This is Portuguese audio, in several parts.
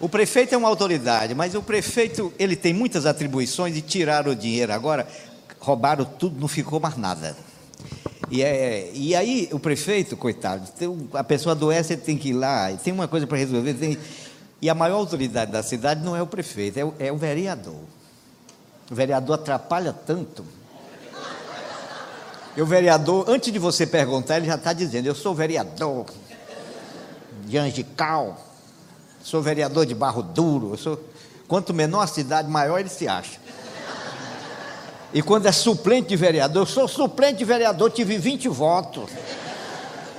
O prefeito é uma autoridade, mas o prefeito ele tem muitas atribuições e tiraram o dinheiro agora, roubaram tudo, não ficou mais nada. E, é, e aí o prefeito, coitado, tem, a pessoa adoece, ele tem que ir lá, tem uma coisa para resolver. Tem, e a maior autoridade da cidade não é o prefeito, é o, é o vereador. O vereador atrapalha tanto. E o vereador, antes de você perguntar, ele já está dizendo: Eu sou vereador de Angical sou vereador de Barro Duro, sou... quanto menor a cidade, maior ele se acha. E quando é suplente de vereador, eu sou suplente de vereador, tive 20 votos.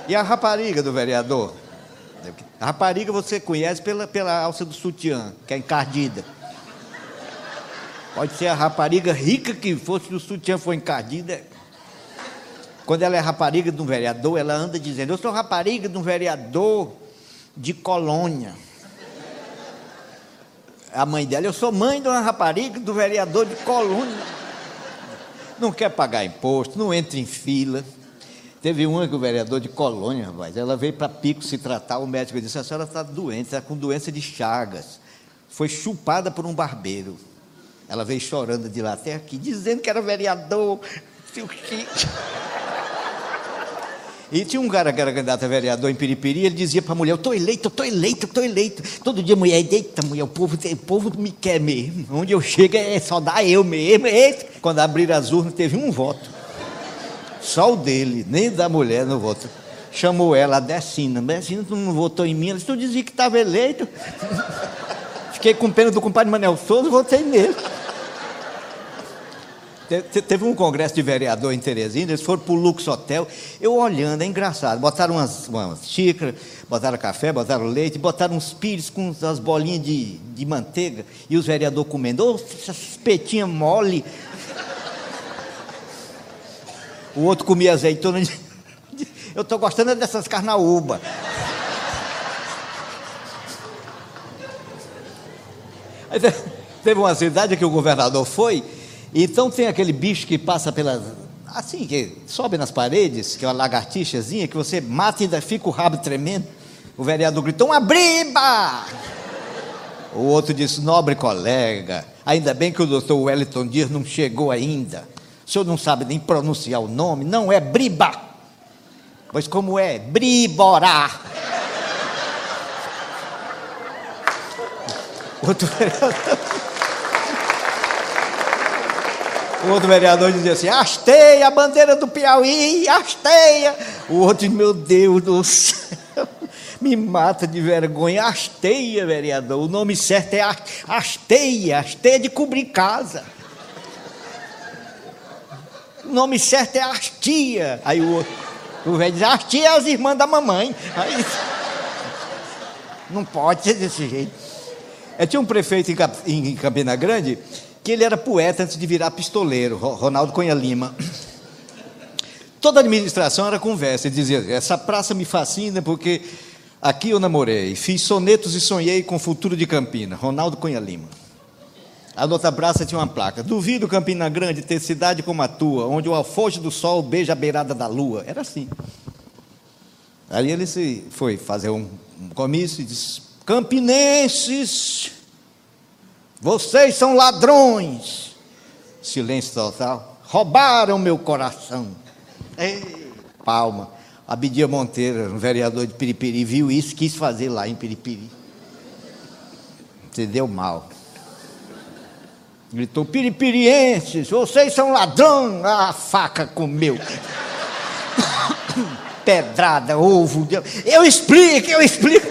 E a rapariga do vereador? A rapariga você conhece pela, pela alça do sutiã, que é encardida. Pode ser a rapariga rica que fosse do sutiã for encardida. Quando ela é rapariga de um vereador, ela anda dizendo: Eu sou rapariga de um vereador de colônia a mãe dela, eu sou mãe de uma rapariga do vereador de Colônia. Não quer pagar imposto, não entra em fila. Teve uma que o vereador de Colônia, rapaz, ela veio para Pico se tratar, o médico disse, a senhora está doente, está com doença de Chagas. Foi chupada por um barbeiro. Ela veio chorando de lá até aqui, dizendo que era vereador. Seu Chico. E tinha um cara que era candidato a vereador em Piripiri, ele dizia para a mulher: Eu estou eleito, eu estou eleito, eu estou eleito. Todo dia a mulher, eita, mulher, o povo, o povo me quer mesmo. Onde eu chego é só dar eu mesmo. Eita. Quando abriram as urnas, teve um voto. Só o dele, nem da mulher no voto. Chamou ela, Decina. Decina, tu não votou em mim? Ela disse: Tu dizia que estava eleito. Fiquei com pena do compadre Manel Souza, votei nele. Teve um congresso de vereador em Teresina, eles foram para o Lux Hotel. Eu olhando, é engraçado. Botaram umas, umas xícaras, botaram café, botaram leite, botaram uns pires com as bolinhas de, de manteiga. E os vereadores comendo. Oh, essas petinhas mole. O outro comia azeitona. Eu estou gostando dessas carnaúba. Teve uma cidade que o governador foi então tem aquele bicho que passa pelas. Assim, que sobe nas paredes, que é uma lagartixazinha, que você mata e ainda fica o rabo tremendo. O vereador gritou: uma briba! O outro disse: nobre colega, ainda bem que o doutor Wellington Dias não chegou ainda. O senhor não sabe nem pronunciar o nome, não é briba. Pois como é? Briborá. Outro vereador. O outro vereador dizia assim: hasteia a bandeira do Piauí, hasteia. O outro, meu Deus do céu, me mata de vergonha. Hasteia, vereador. O nome certo é hasteia, hasteia de cobrir casa. O nome certo é hastia. Aí o outro, o velho diz: hastia é as irmãs da mamãe. Aí, não pode ser desse jeito. Eu tinha um prefeito em Campina Grande que ele era poeta antes de virar pistoleiro, Ronaldo Cunha Lima. Toda administração era conversa, ele dizia: essa praça me fascina porque aqui eu namorei, fiz sonetos e sonhei com o futuro de Campina, Ronaldo Cunha Lima. A outra praça tinha uma placa: Duvido Campina Grande ter cidade como a tua, onde o alfoge do sol beija a beirada da lua. Era assim. Aí ele se foi fazer um comício e disse: Campinenses, vocês são ladrões. Silêncio total. Roubaram meu coração. Ei, palma. Abidia Monteiro, um vereador de Piripiri, viu isso, quis fazer lá em Piripiri. Se deu mal. Gritou: Piripirienses, vocês são ladrões. Ah, a faca comeu. Pedrada, ovo. Eu explico, eu explico.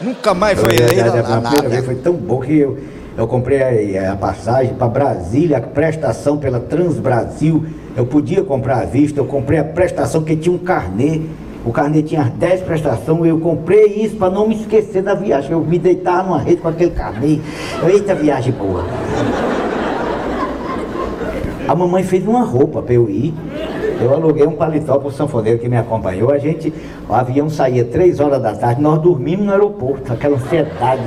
Nunca mais foi aí. A primeira vez foi tão bom que eu eu comprei a, a passagem para Brasília, a prestação pela Transbrasil. Eu podia comprar à vista, eu comprei a prestação que tinha um carnê. O carnê tinha 10 prestações, eu comprei isso para não me esquecer da viagem. Eu me deitava numa rede com aquele carnê. Eita viagem boa. A mamãe fez uma roupa para eu ir. Eu aluguei um paletó para o sanfoneiro que me acompanhou. A gente, o avião saía três horas da tarde, nós dormimos no aeroporto, aquela ansiedade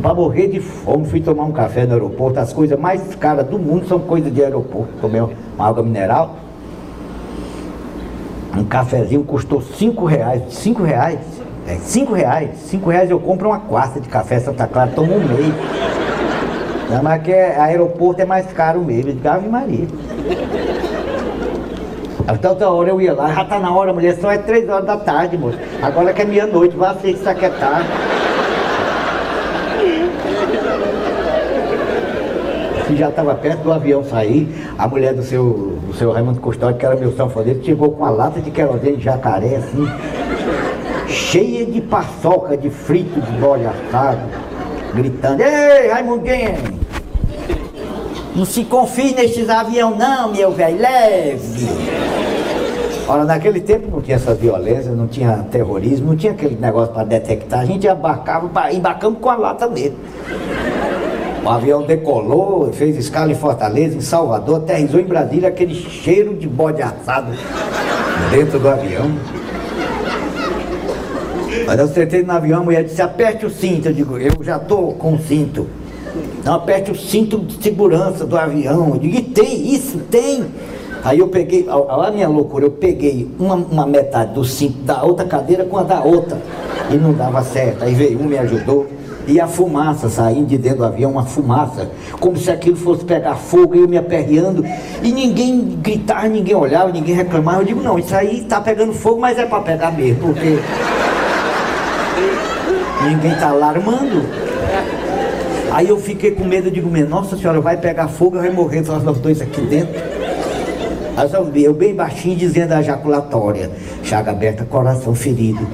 para morrer de fome, fui tomar um café no aeroporto. As coisas mais caras do mundo são coisas de aeroporto. Tomei uma água mineral. Um cafezinho custou cinco reais. Cinco reais? É, cinco reais. Cinco reais eu compro uma quarta de café Santa Clara, tomo um meio. Não, mas que é, aeroporto é mais caro mesmo, de Ave Maria. Até outra hora eu ia lá, já tá na hora, mulher, só é três horas da tarde, moço. Agora que é meia-noite, vá ser que é. Se já estava perto do avião sair, a mulher do seu, do seu Raimundo Custódio, que era meu sanfoneiro, chegou com uma lata de querosene de jacaré, assim, cheia de paçoca, de frito, de bode assado, gritando, Ei, Raimundinho! Não se confie nesses aviões não, meu velho, leve! Ora, naquele tempo não tinha essa violência, não tinha terrorismo, não tinha aquele negócio para detectar, a gente embarcava, embarcamos com a lata mesmo. O avião decolou, fez escala em Fortaleza, em Salvador, aterrizou em Brasília, aquele cheiro de bode assado dentro do avião. Mas eu sentei no avião, a mulher disse, aperte o cinto. Eu digo, eu já estou com o cinto. Não, aperte o cinto de segurança do avião. Eu digo, e tem isso, tem. Aí eu peguei, olha a minha loucura, eu peguei uma, uma metade do cinto da outra cadeira com a da outra. E não dava certo. Aí veio um, me ajudou. E a fumaça saindo de dentro do avião, uma fumaça, como se aquilo fosse pegar fogo, eu me aperreando, e ninguém gritava, ninguém olhava, ninguém reclamava. Eu digo, não, isso aí está pegando fogo, mas é para pegar mesmo, porque ninguém está alarmando. Aí eu fiquei com medo, eu digo, nossa senhora, vai pegar fogo, vai morrer nós dois aqui dentro. Aí eu bem baixinho dizendo a ejaculatória, chaga aberta, coração ferido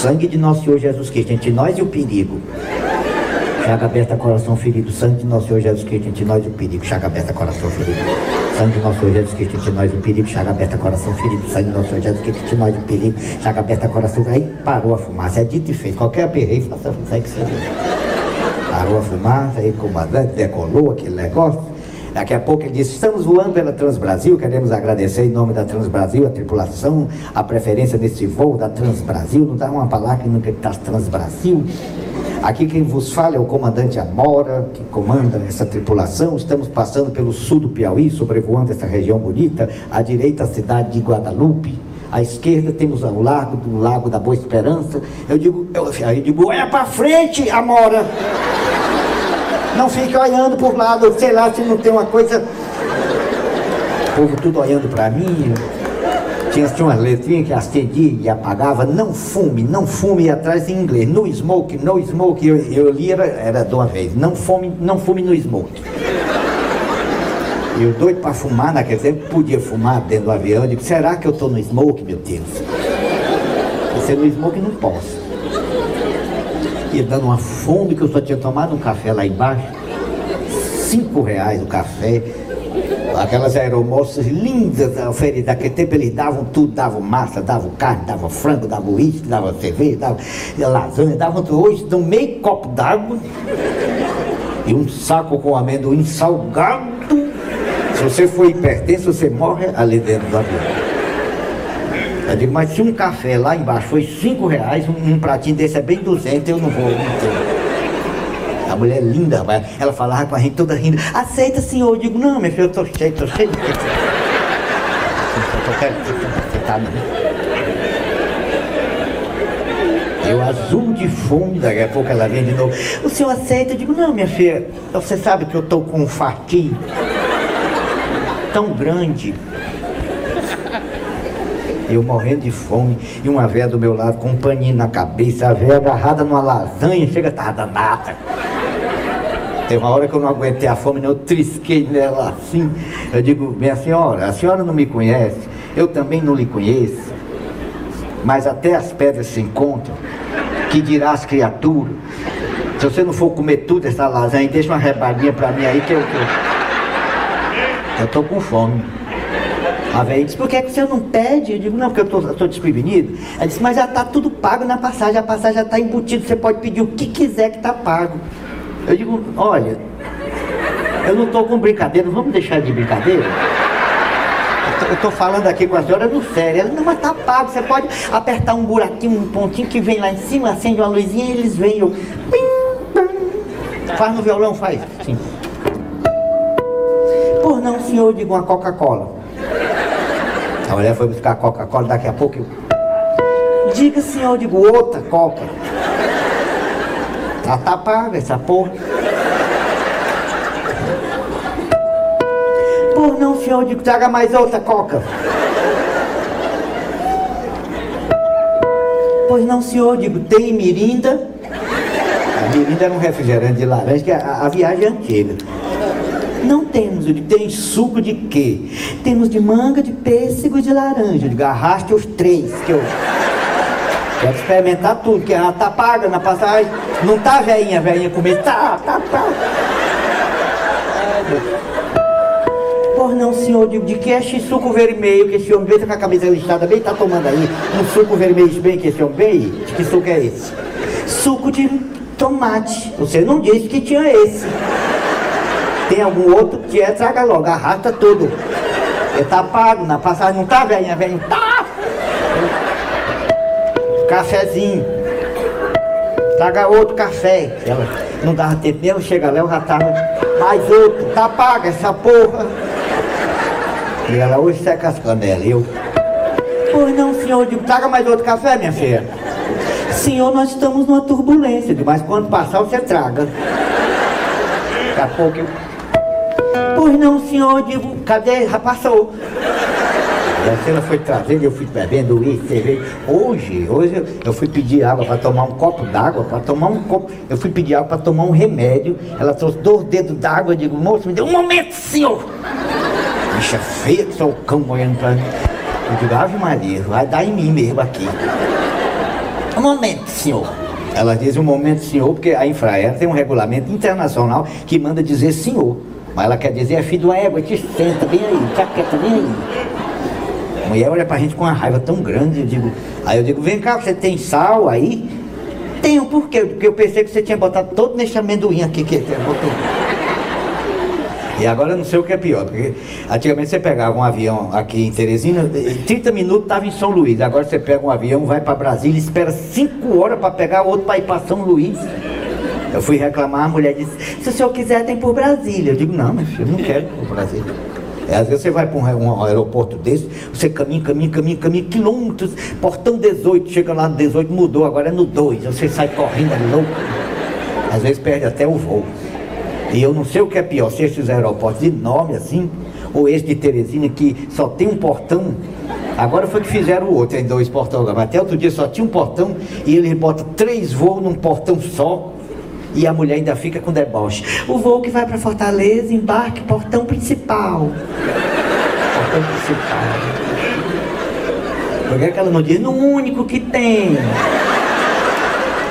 sangue de nosso Senhor Jesus Cristo entre nós e o perigo. Chaga aberta, coração ferido. Sangue de nosso Senhor Jesus Cristo entre nós e o perigo. Chaga aberta, coração ferido. Sangue de nosso Senhor Jesus Cristo entre nós e o perigo. Chaga aberta, coração ferido. Sangue de nosso Senhor Jesus Cristo entre nós e o perigo. Chaga aberta, coração Aí parou a fumaça. É dito e feito. Qualquer aperreio, faça segue que seja. Parou a fumaça, aí comandante decolou aquele negócio. Daqui a pouco ele disse: Estamos voando pela Transbrasil, queremos agradecer em nome da Transbrasil, a tripulação, a preferência nesse voo da Transbrasil. Não dá uma palavra que nunca está Transbrasil. Aqui quem vos fala é o comandante Amora, que comanda essa tripulação. Estamos passando pelo sul do Piauí, sobrevoando essa região bonita. À direita, a cidade de Guadalupe. À esquerda temos o lago do Lago da Boa Esperança. Eu digo, eu, eu digo, olha para frente, Amora! Não fica olhando por lado, sei lá se não tem uma coisa. O povo tudo olhando para mim. Tinha, tinha umas letrinhas que acendia e apagava, não fume, não fume, atrás em inglês, no smoke, no smoke, eu, eu li, era, era de uma vez, não fume, não fume no smoke. Eu doido para fumar, naquele tempo podia fumar dentro do avião, eu digo, será que eu estou no smoke, meu Deus? Você no smoke não posso ia dando uma fome que eu só tinha tomado um café lá embaixo. Cinco reais o café. Aquelas aeromoças lindas oferecidas, naquele tempo eles davam tudo, davam massa, davam carne, davam frango, davam uísque, davam cerveja, davam lasanha, davam tudo. Hoje dão meio copo d'água e um saco com amendoim salgado. Se você for hipertenso, você morre ali dentro do avião. Eu digo, mas se um café lá embaixo foi cinco reais, um, um pratinho desse é bem 200, eu não vou. Não a mulher é linda, rapaz. Ela falava com a gente toda rindo. Aceita, senhor. Eu digo, não, meu filho, eu tô cheio, tô cheio. Eu quero aceitar, Eu azul de fome, daqui a pouco ela vem de novo. O senhor aceita? Eu digo, não, minha filha, você sabe que eu tô com um fartinho tão grande eu morrendo de fome, e uma véia do meu lado com um paninho na cabeça, a véia agarrada numa lasanha, chega, tava danada. Tem uma hora que eu não aguentei a fome, eu trisquei nela assim. Eu digo, minha senhora, a senhora não me conhece, eu também não lhe conheço, mas até as pedras se encontram, que dirá as criaturas. Se você não for comer tudo essa lasanha, deixa uma rebadinha pra mim aí que eu. Eu tô com fome. A velha disse, por que, que você não pede? Eu digo, não, porque eu estou desprevenido. Ela disse, mas já está tudo pago na passagem, a passagem já está embutida, você pode pedir o que quiser que está pago. Eu digo, olha, eu não estou com brincadeira, vamos deixar de brincadeira? Eu estou falando aqui com a senhora no sério. Ela, não, mas está pago, você pode apertar um buraquinho, um pontinho que vem lá em cima, acende uma luzinha e eles vêm. Eu, faz no violão, faz. Sim. Por não, senhor, digo uma Coca-Cola. A mulher foi buscar Coca-Cola, daqui a pouco eu. Diga, senhor, eu digo, outra coca. Tá, paga essa porra. Por não, senhor, eu digo, traga mais outra coca. Pois não, senhor, eu digo, tem mirinda? A mirinda era um refrigerante de laranja, que a, a viagem é antiga. Não temos, eu digo, tem suco de quê? Temos de manga, de pêssego e de laranja. Eu digo, arraste os três, que eu quero experimentar tudo, que ela tá paga na passagem. Não tá velhinha, velhinha comer, tá, tá, tá. Por não, senhor, digo, de que é esse suco vermelho que esse homem veio com a camisa listada bem, tá tomando aí? Um suco vermelho bem que esse homem veio? De que suco é esse? Suco de tomate. Você não disse que tinha esse. Tem algum outro que é, traga logo, arrasta tudo. Ele tá pago na passagem, não tá, velhinha, velhinha? Tá! Cafezinho. Traga outro café. Ela não dava tempo mesmo, chega lá, eu já tava. Mais outro, tá paga essa porra. E ela hoje seca as canelas. Eu. Pois não, senhor, digo, traga mais outro café, minha filha. Senhor, nós estamos numa turbulência, mas quando passar você traga. Daqui a pouco eu. Pois não, senhor, eu digo, cadê? Já passou. A cena foi trazendo, eu fui bebendo uísque, cerveja. Hoje, hoje eu, eu fui pedir água para tomar um copo d'água, para tomar um copo. Eu fui pedir água para tomar um remédio. Ela trouxe dois dedos d'água, eu digo, moço, me deu um momento, senhor. Bicha feia que sou o cão olhando pra mim. Eu digo, Ave Maria, vai dar em mim mesmo aqui. Um momento, senhor. Ela diz um momento, senhor, porque a Infraero tem um regulamento internacional que manda dizer senhor. Mas ela quer dizer, é filho de uma égua, te senta bem aí, tá quieto bem aí. A mulher olha pra gente com uma raiva tão grande, eu digo, aí eu digo, vem cá, você tem sal aí? Tenho, por quê? Porque eu pensei que você tinha botado todo nesse amendoim aqui que você botou. E agora eu não sei o que é pior, porque antigamente você pegava um avião aqui em Teresina, em 30 minutos estava em São Luís. Agora você pega um avião, vai para Brasília, espera 5 horas para pegar outro para ir para São Luís. Eu fui reclamar, a mulher disse, se o senhor quiser tem por Brasília. Eu digo, não, meu filho, eu não quero por Brasília. É, às vezes você vai para um, aeroporto desse, você caminha, caminha, caminha, caminha, quilômetros, portão 18, chega lá no 18, mudou, agora é no 2, você sai correndo, é louco. Às vezes perde até o voo. E eu não sei o que é pior, se esses aeroportos enormes assim, ou esse de Teresina que só tem um portão. Agora foi que fizeram o outro, tem dois portões, mas até outro dia só tinha um portão e eles botam três voos num portão só. E a mulher ainda fica com deboche. O voo que vai para Fortaleza, embarque portão principal. Portão principal. Por que, é que ela não diz? No único que tem.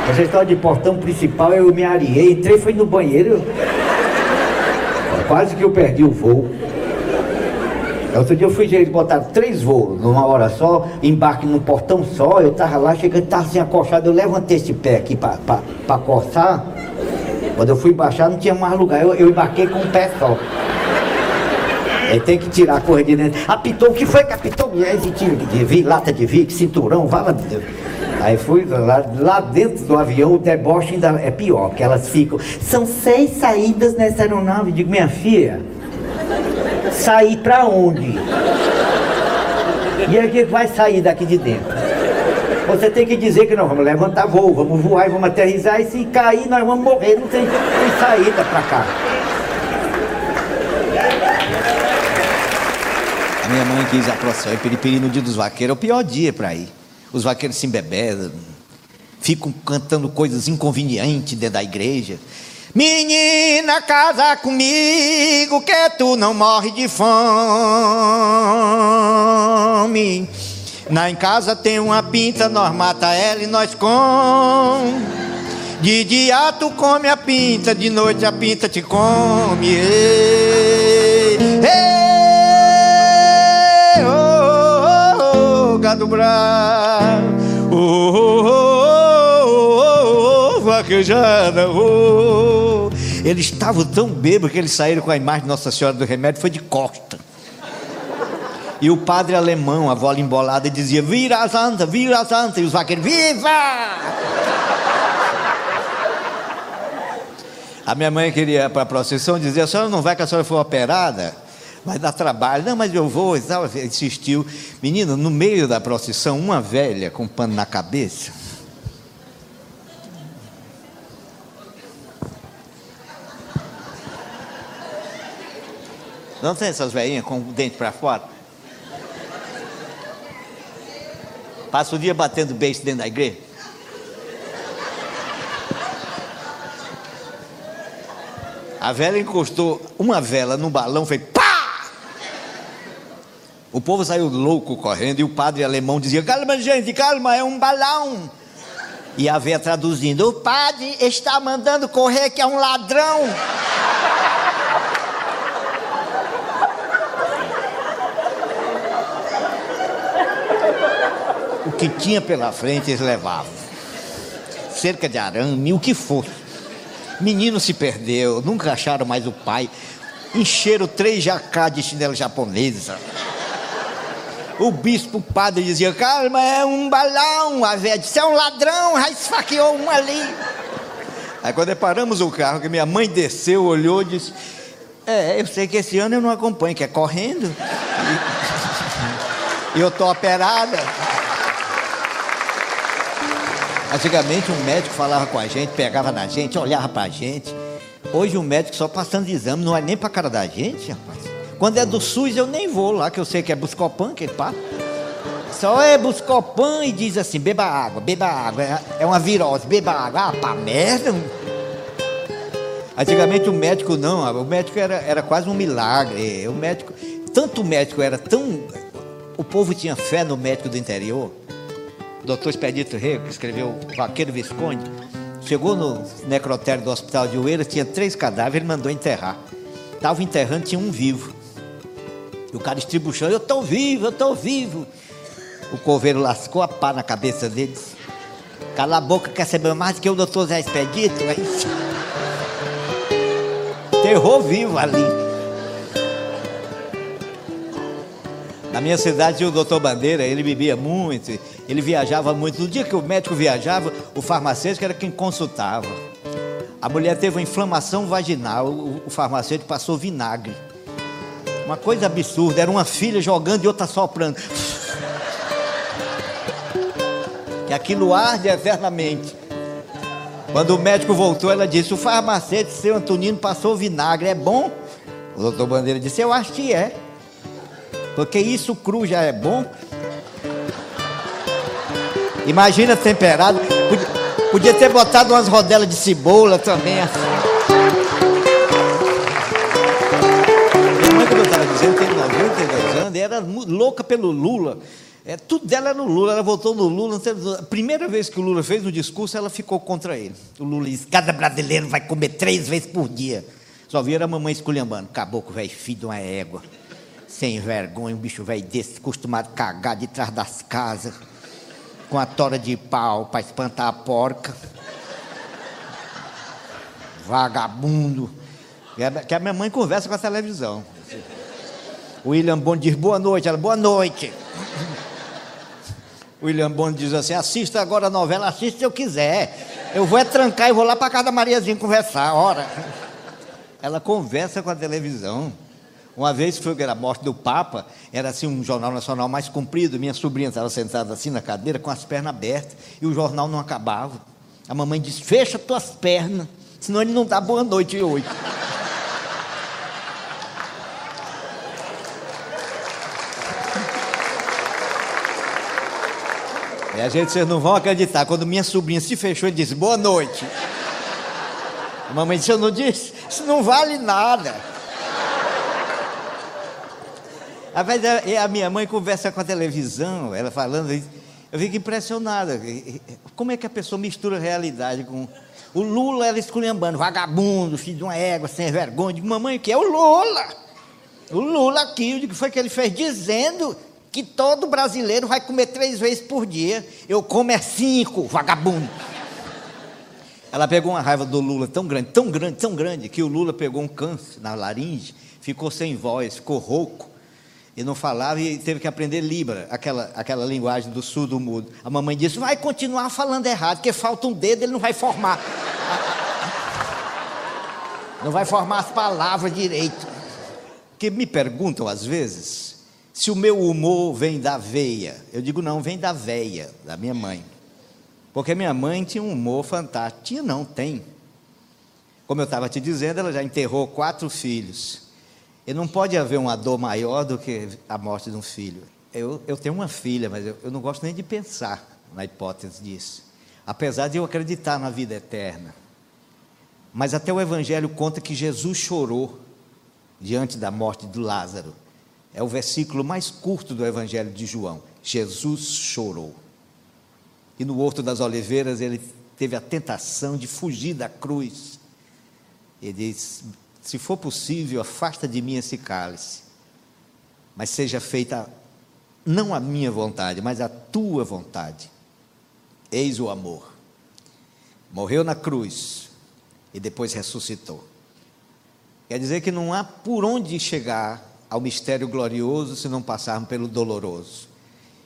Essa história de portão principal, eu me ariei, entrei, fui no banheiro. Quase que eu perdi o voo. Outro dia eu fui, eles botaram três voos numa hora só, embarque num portão só, eu tava lá, chegando, tava assim acochado, eu levantei esse pé aqui para coçar. Quando eu fui baixar, não tinha mais lugar, eu, eu embarquei com um pé só. Aí tem que tirar a correia de dentro. Apitou, o que foi que apitou? E aí tira de lata de vi, cinturão, vala de Deus. Aí fui lá, lá dentro do avião, o deboche ainda é pior, porque elas ficam. São seis saídas nessa aeronave. Digo, minha filha, sair pra onde? E aí que vai sair daqui de dentro? Você tem que dizer que nós vamos levantar voo, vamos voar e vamos aterrizar, e se cair nós vamos morrer, não tem, tem saída pra cá. A minha mãe quis a procissão em no dia dos vaqueiros, é o pior dia para ir. Os vaqueiros se embebedam, ficam cantando coisas inconvenientes dentro da igreja. Menina, casa comigo, que tu não morre de fome. Na em casa tem uma pinta, nós mata ela e nós com. De dia tu come a pinta, de noite a pinta te come. Ei, ei, oh, oh, oh, gado bravo, oh, oh, oh, oh, vaquejada, oh. Eles estavam tão bêbados que eles saíram com a imagem de Nossa Senhora do Remédio, foi de costa. E o padre alemão, a vola embolada, dizia: Vira santa, vira santa. E os vaqueiros: Viva! A minha mãe queria para a procissão, dizia: A senhora não vai que a senhora foi operada? vai dar trabalho. Não, mas eu vou, insistiu. Menino, no meio da procissão, uma velha com pano na cabeça. Não tem essas velhinhas com o dente para fora? Passa o dia batendo beijo dentro da igreja? A vela encostou uma vela no balão, fez pá! O povo saiu louco correndo e o padre alemão dizia: Calma, gente, calma, é um balão. E a véia traduzindo: O padre está mandando correr que é um ladrão. O que tinha pela frente eles levavam. Cerca de arame, o que fosse. Menino se perdeu, nunca acharam mais o pai. Encheram três jacá de chinelo japonesa. O bispo, o padre dizia: Calma, é um balão. A velha disse: É um ladrão, já esfaqueou um ali. Aí quando paramos o carro, que minha mãe desceu, olhou e disse: É, eu sei que esse ano eu não acompanho, que é correndo. E eu estou operada. Antigamente um médico falava com a gente, pegava na gente, olhava para a gente. Hoje o um médico só passando exame, não é nem para cara da gente, rapaz. Quando é do SUS eu nem vou lá, que eu sei que é Buscopan, que pá. Só é Buscopan e diz assim, beba água, beba água, é, é uma virose, beba água. Ah, pá, merda. Antigamente o médico não, o médico era, era quase um milagre. O médico, tanto o médico era tão. O povo tinha fé no médico do interior doutor Expedito Rego, que escreveu Vaqueiro Visconde, chegou no necrotério do hospital de Oeiras, tinha três cadáveres, ele mandou enterrar. Estava enterrando, tinha um vivo. E o cara estribuchando, eu estou vivo, eu estou vivo. O coveiro lascou a pá na cabeça deles. Cala a boca, quer saber mais do que o doutor Zé Expedito? Terror vivo ali. Na minha cidade tinha o doutor Bandeira, ele bebia muito, ele viajava muito. No dia que o médico viajava, o farmacêutico era quem consultava. A mulher teve uma inflamação vaginal, o, farmacêutico passou vinagre. Uma coisa absurda, era uma filha jogando e outra soprando. Que aquilo arde eternamente. Quando o médico voltou, ela disse: O farmacêutico, seu Antonino, passou vinagre, é bom? O doutor Bandeira disse: Eu acho que é. Porque isso cru já é bom. Imagina temperado. Podia, podia ter botado umas rodelas de cebola também. Assim. Minha mãe, como eu estava dizendo, tem 92 anos e era louca pelo Lula. É, tudo dela era no Lula, ela votou no Lula. A primeira vez que o Lula fez o discurso, ela ficou contra ele. O Lula disse: cada brasileiro vai comer três vezes por dia. Só vira a mamãe esculhambando. Caboclo, velho, filho de uma égua sem vergonha, um bicho velho desse, acostumado a cagar de trás das casas, com a tora de pau para espantar a porca. Vagabundo. Que a minha mãe conversa com a televisão. O William Bond diz boa noite, ela, boa noite. O William Bond diz assim: assista agora a novela, assista se eu quiser. Eu vou é trancar e vou lá para casa da Mariazinha conversar, ora. Ela conversa com a televisão. Uma vez foi a morte do Papa, era assim um jornal nacional mais comprido, minha sobrinha estava sentada assim na cadeira com as pernas abertas e o jornal não acabava. A mamãe disse: Fecha tuas pernas, senão ele não dá boa noite hoje. E a gente, vocês não vão acreditar. Quando minha sobrinha se fechou e disse boa noite. A mamãe disse: Eu não disse, isso não vale nada. Às vezes a minha mãe conversa com a televisão, ela falando. Eu fico impressionada. Como é que a pessoa mistura a realidade com. O Lula era esculhambando, vagabundo, filho de uma égua, sem vergonha. Digo, mamãe, o que é o Lula? O Lula aqui, o que foi que ele fez? Dizendo que todo brasileiro vai comer três vezes por dia. Eu como é cinco, vagabundo. Ela pegou uma raiva do Lula tão grande, tão grande, tão grande, que o Lula pegou um câncer na laringe, ficou sem voz, ficou rouco e não falava e teve que aprender Libra, aquela, aquela linguagem do surdo mudo. A mamãe disse: vai continuar falando errado, porque falta um dedo, ele não vai formar. Não vai formar as palavras direito. Porque me perguntam às vezes se o meu humor vem da veia. Eu digo, não, vem da veia, da minha mãe. Porque minha mãe tinha um humor fantástico. Tinha, não, tem. Como eu estava te dizendo, ela já enterrou quatro filhos. E não pode haver uma dor maior do que a morte de um filho. Eu, eu tenho uma filha, mas eu, eu não gosto nem de pensar na hipótese disso. Apesar de eu acreditar na vida eterna. Mas até o Evangelho conta que Jesus chorou diante da morte de Lázaro. É o versículo mais curto do Evangelho de João. Jesus chorou. E no Horto das Oliveiras ele teve a tentação de fugir da cruz. Ele diz: Se for possível, afasta de mim esse cálice, mas seja feita não a minha vontade, mas a tua vontade. Eis o amor. Morreu na cruz e depois ressuscitou. Quer dizer que não há por onde chegar ao mistério glorioso se não passarmos pelo doloroso.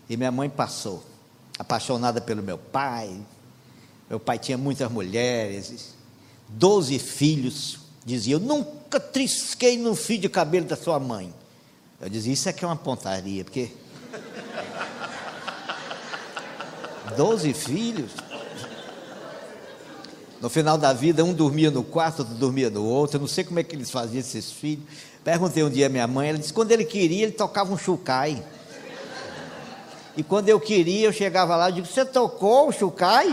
E minha mãe passou, apaixonada pelo meu pai. Meu pai tinha muitas mulheres, doze filhos. Dizia: Eu nunca trisquei no fio de cabelo da sua mãe. Eu dizia: Isso aqui é uma pontaria, porque. Doze filhos. No final da vida, um dormia no quarto, outro dormia no outro. Eu não sei como é que eles faziam esses filhos. Perguntei um dia à minha mãe, ela disse quando ele queria, ele tocava um chucai. E quando eu queria, eu chegava lá e digo, você tocou o chucai?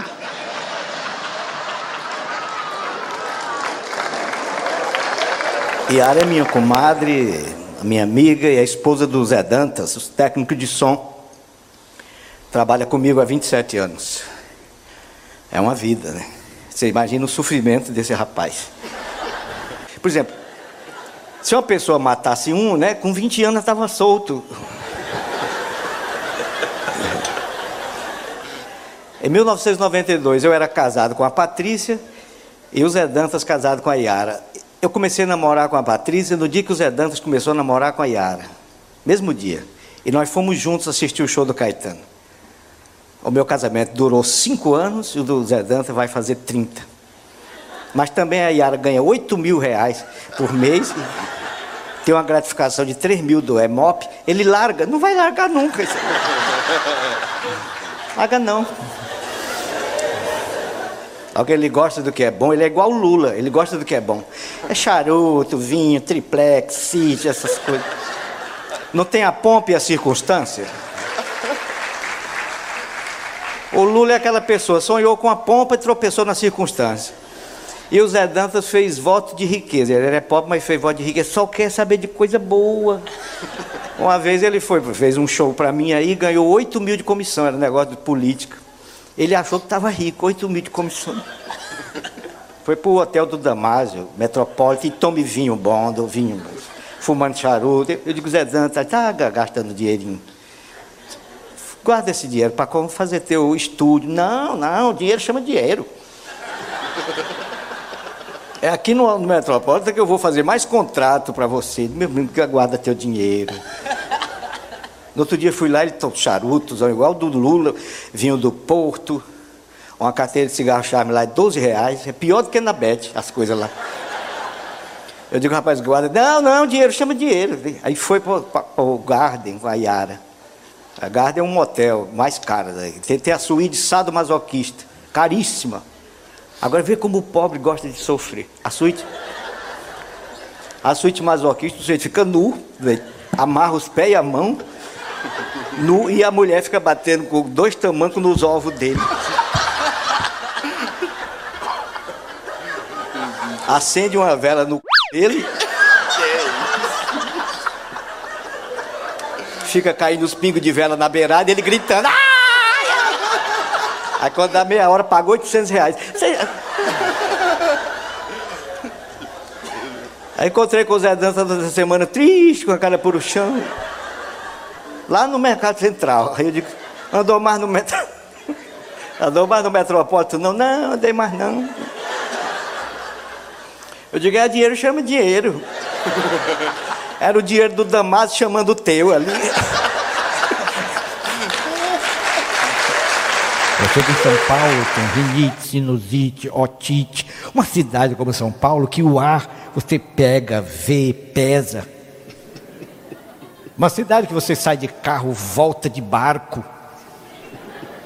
Yara é minha comadre, minha amiga e a esposa do Zé Dantas, o técnico de som. Trabalha comigo há 27 anos. É uma vida, né? Você imagina o sofrimento desse rapaz. Por exemplo, se uma pessoa matasse um, né, com 20 anos estava solto. Em 1992 eu era casado com a Patrícia e o Zé Dantas casado com a Yara. Eu comecei a namorar com a Patrícia no dia que o Zé Dantas começou a namorar com a Yara. Mesmo dia. E nós fomos juntos assistir o show do Caetano. O meu casamento durou cinco anos e o do Zé Dantas vai fazer 30. Mas também a Yara ganha 8 mil reais por mês. Tem uma gratificação de 3 mil do EMOP. Ele larga, não vai largar nunca. Larga não. Alguém ele gosta do que é bom, ele é igual o Lula, ele gosta do que é bom. É charuto, vinho, triplex, sítio, essas coisas. Não tem a pompa e a circunstância? O Lula é aquela pessoa, sonhou com a pompa e tropeçou na circunstância. E o Zé Dantas fez voto de riqueza. Ele é pobre, mas fez voto de riqueza. Só quer saber de coisa boa. Uma vez ele foi, fez um show para mim aí, ganhou 8 mil de comissão, era um negócio de política. Ele achou que estava rico, 8 mil de comissão. Foi para o hotel do Damásio, Metropolitan, e tome vinho bom, do vinho, fumando charuto. Eu digo, Zé Dantas, está gastando dinheirinho. Guarda esse dinheiro para fazer teu estúdio. Não, não, dinheiro chama dinheiro. É aqui no, no Metropolitan que eu vou fazer mais contrato para você. Meu menino, que guarda teu dinheiro. No outro dia fui lá, ele tomou charutos, igual do Lula, vinho do Porto, uma carteira de cigarro charme lá, 12 reais. É pior do que na Bet, as coisas lá. Eu digo, rapaz, guarda. Não, não, dinheiro, chama dinheiro. Aí foi para o Garden com a Yara. A Garden é um motel mais caro. Daí. Tem, tem a suíte sadomasoquista, caríssima. Agora vê como o pobre gosta de sofrer. A suíte. A suíte masoquista, o sujeito fica nu, amarra os pés e a mão, e a mulher fica batendo com dois tamancos nos ovos dele. Acende uma vela no dele. Fica caindo os pingos de vela na beirada e ele gritando. Aí quando dá meia hora, pagou 800 reais. Você... Aí encontrei com o Zé Dança essa semana, triste, com a cara por o chão. Lá no Mercado Central. Aí eu digo, andou mais no metro. Andou mais no Metropolitano? Não, não, andei mais não. Eu digo, é dinheiro, chama dinheiro. Era o dinheiro do Damasco chamando o teu ali. Você de São Paulo tem rinite, sinusite, otite. Uma cidade como São Paulo que o ar você pega, vê, pesa. Uma cidade que você sai de carro, volta de barco.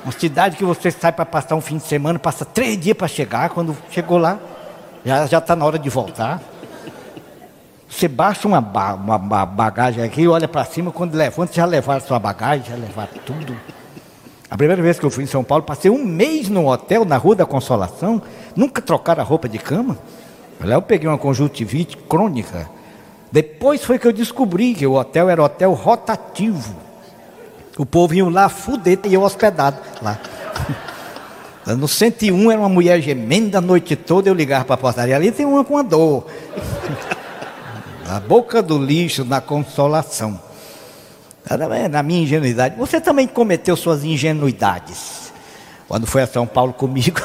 Uma cidade que você sai para passar um fim de semana, passa três dias para chegar, quando chegou lá, já está na hora de voltar. Você baixa uma, ba uma, bagagem aqui, olha para cima, quando levanta, já levaram sua bagagem, já levaram tudo. A primeira vez que eu fui em São Paulo, passei um mês no hotel, na Rua da Consolação, nunca trocaram a roupa de cama. Lá eu peguei uma conjuntivite crônica. Depois foi que eu descobri que o hotel era hotel rotativo. O povo ia lá fuder e eu hospedado lá. No 101 era uma mulher gemendo a noite toda, eu ligava para a portaria, ali tem uma com a dor. A boca do lixo na consolação. Na minha ingenuidade. Você também cometeu suas ingenuidades. Quando foi a São Paulo comigo.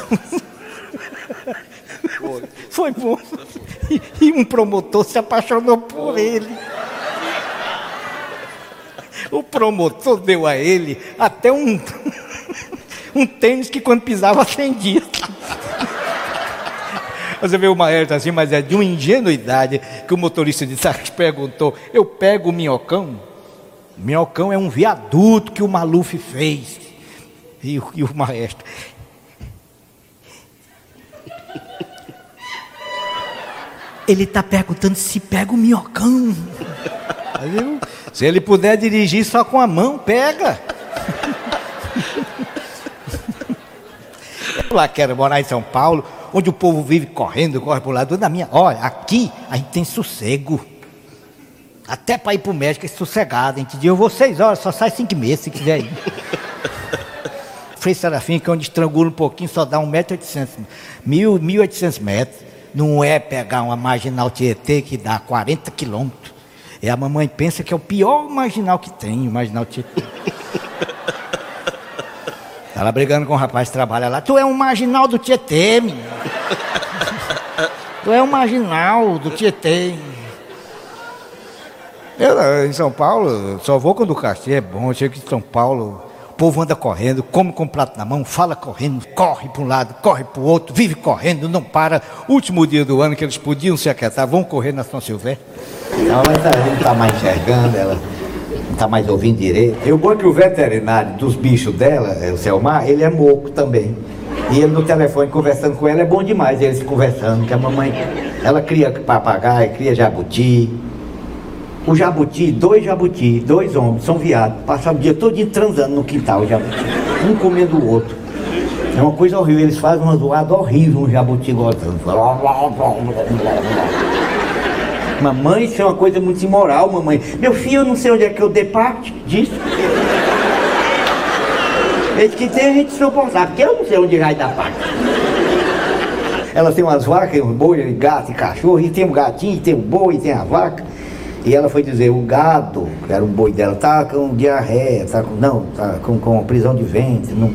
Foi bom. E, um promotor se apaixonou por ele. O promotor deu a ele até um, um tênis que quando pisava acendia. Você vê o maestro assim, mas é de uma ingenuidade que o motorista de táxi perguntou: Eu pego o minhocão? Minhocão é um viaduto que o Maluf fez. E, e o maestro. Ele está perguntando se pega o minhocão. Se ele puder dirigir só com a mão, pega. Eu lá quero morar em São Paulo, onde o povo vive correndo, corre para o lado da minha. Olha, aqui a gente tem sossego. Até para ir para o médico é sossegado. A gente diz, eu vou seis horas, só sai cinco meses se quiser ir. Frei Serafim, que é onde estrangula um pouquinho, só dá um metro e oitocentos, mil, mil oitocentos metros. Não é pegar uma marginal Tietê que dá 40 quilômetros. E a mamãe pensa que é o pior marginal que tem, o marginal Tietê. Ela brigando com o rapaz que trabalha lá. Tu é um marginal do Tietê, menino. tu é um marginal do Tietê. Eu, em São Paulo, só vou quando o cachê é bom. Eu chego em São Paulo, povo anda correndo, come com o prato na mão, fala correndo, corre para um lado, corre para o outro, vive correndo, não para. Último dia do ano que eles podiam se aquietar, vão correr na São Silvestre. Não, mas a gente está mais enxergando ela não está mais ouvindo direito. E o bom é que o veterinário dos bichos dela, é o Selmar, ele é moco também. E ele no telefone conversando com ela é bom demais, eles conversando, que a mamãe, ela cria papagaio, cria jabuti. O jabuti, dois jabuti, dois homens, são viados, passavam o dia todo transando no quintal, jabuti, um comendo o outro. É uma coisa horrível, eles fazem uma zoada horrível, um jabuti gozando. Mamãe, isso é uma coisa muito imoral, mamãe. Meu filho, eu não sei onde é que eu dei parte disso. Eles que tem a gente suportar, porque eu não sei onde vai dar parte. Ela tem umas vacas, um boi, gato e cachorro, e tem um gatinho, tem um boi, tem a vaca. E ela foi dizer, o gado, que era o boi dela, tá com diarreia, tá com. Não, tá com, com prisão de ventre, não,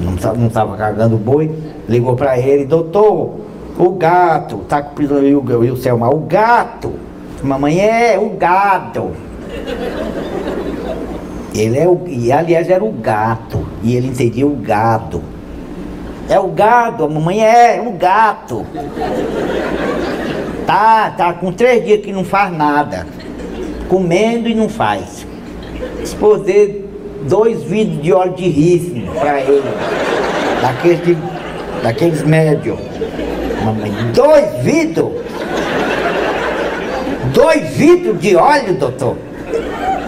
não, não tava cagando o boi. Ligou para ele, doutor, o gato, tá com e o, e o Selma, o gato. Mamãe é o gado. Ele é o. E aliás era o gato. E ele entendia o gado. É o gado, a mamãe é o gato. Tá, tá com três dias que não faz nada. Comendo e não faz. Exposer dois vidros de óleo de rifle para ele. Daqueles, daqueles médios. Mamãe, dois vidros? Dois vidros de óleo, doutor?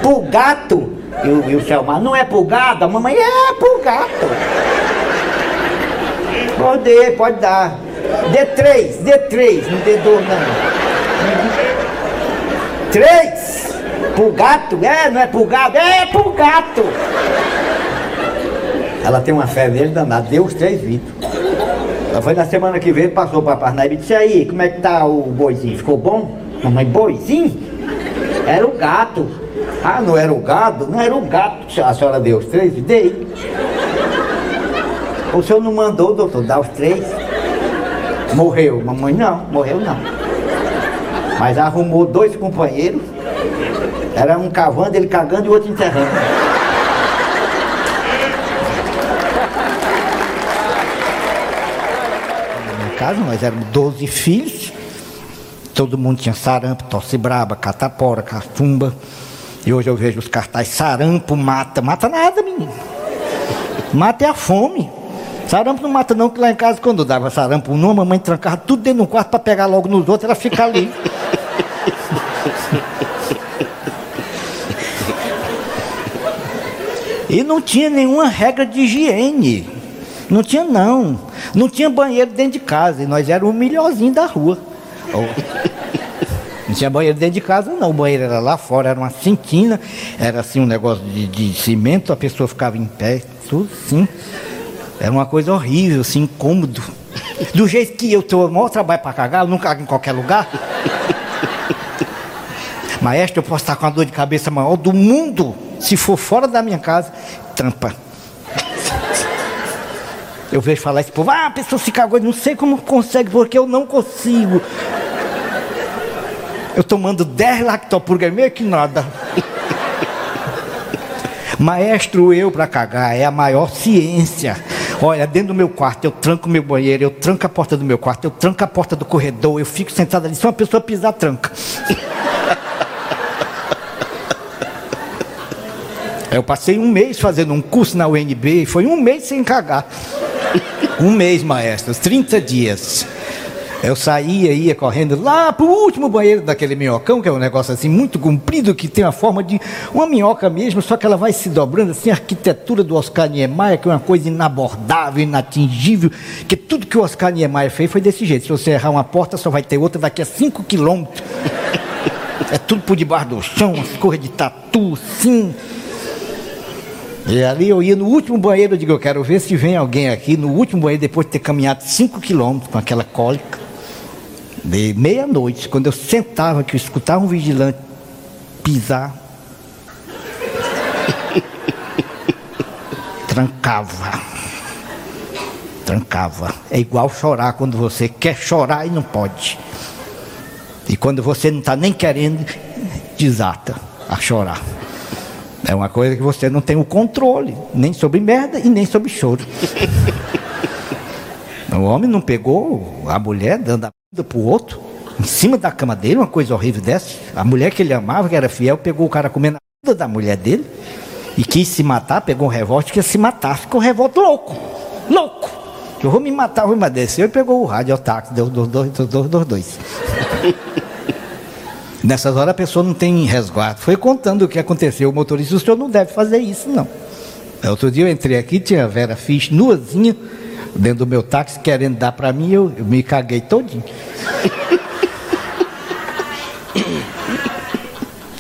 Pro gato? E o, Selmar, não é pro gado? A mamãe, é pro gato. Pode, pode dar. Dê três, dê três, não dê dois não. Três? Pro gato? É, não é pro gado? É, é pro gato. Ela tem uma fé nele danada, deu os três vidros. Ela foi na semana que vem, passou para Parnaíba e disse, aí, como é que tá o boizinho? Ficou bom? Mamãe, boizinho? Era o gato. Ah, não era o gado? Não era o gato. A senhora deu os três? Dei. O senhor não mandou, doutor, dar os três? Morreu. Mamãe, não, morreu não. Mas arrumou dois companheiros. Era um cavando, ele cagando e o outro enterrando. casa, nós éramos 12 filhos, todo mundo tinha sarampo, tosse braba, catapora, cafumba. E hoje eu vejo os cartazes, sarampo mata. Mata nada, menino. Mata é a fome. Sarampo não mata não, que lá em casa quando dava sarampo numa, a mamãe trancava tudo dentro do quarto para pegar logo nos outros, ela fica ali. e não tinha nenhuma regra de higiene. Não tinha não. Não tinha banheiro dentro de casa. E nós éramos o melhorzinho da rua. Não tinha banheiro dentro de casa, não. O banheiro era lá fora, era uma cintina, era assim um negócio de, de cimento, a pessoa ficava em pé, tudo assim. Era uma coisa horrível, assim, incômodo. Do jeito que eu tenho o maior trabalho para cagar, eu não cago em qualquer lugar. Maestro, eu posso estar com a dor de cabeça maior do mundo. Se for fora da minha casa, tampa. Eu vejo falar esse povo, ah, a pessoa se cagou, não sei como consegue, porque eu não consigo. Eu tomando 10 lactopurga, meio que nada. Maestro, eu para cagar é a maior ciência. Olha, dentro do meu quarto, eu tranco meu banheiro, eu tranco a porta do meu quarto, eu tranco a porta do corredor, eu fico sentado ali, se uma pessoa pisar, tranca. Eu passei um mês fazendo um curso na UNB e foi um mês sem cagar. Um mês, maestro, 30 dias. Eu saía, ia correndo lá para o último banheiro daquele minhocão, que é um negócio assim muito comprido, que tem a forma de uma minhoca mesmo, só que ela vai se dobrando assim, a arquitetura do Oscar Niemeyer, que é uma coisa inabordável, inatingível, que tudo que o Oscar Niemeyer fez foi desse jeito. Se você errar uma porta, só vai ter outra daqui a 5 quilômetros. É tudo por debaixo do chão, as cores de tatu, sim. E ali eu ia no último banheiro, eu digo, eu quero ver se vem alguém aqui no último banheiro, depois de ter caminhado 5 quilômetros com aquela cólica. De meia-noite, quando eu sentava, que eu escutava um vigilante pisar, trancava. Trancava. É igual chorar quando você quer chorar e não pode. E quando você não está nem querendo, desata a chorar. É uma coisa que você não tem o controle, nem sobre merda e nem sobre choro. o homem não pegou a mulher dando a vida para o outro, em cima da cama dele, uma coisa horrível dessa. A mulher que ele amava, que era fiel, pegou o cara comendo a vida da mulher dele e quis se matar, pegou um revólver, quis se matar, ficou um revólver louco, louco. Eu vou me matar, vou me desceu e pegou o rádio, o táxi, deu dois, dois, dois, dois, dois. Nessas horas a pessoa não tem resguardo. Foi contando o que aconteceu. O motorista, o senhor não deve fazer isso, não. Outro dia eu entrei aqui, tinha a Vera Fisch nuazinha, dentro do meu táxi, querendo dar para mim, eu, eu me caguei todinho.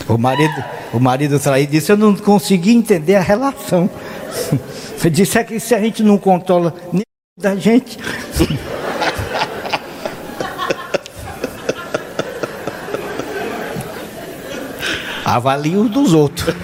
o marido, o marido traído disse, eu não consegui entender a relação. Ele disse é que se a gente não controla nem da gente. avalie os dos outros.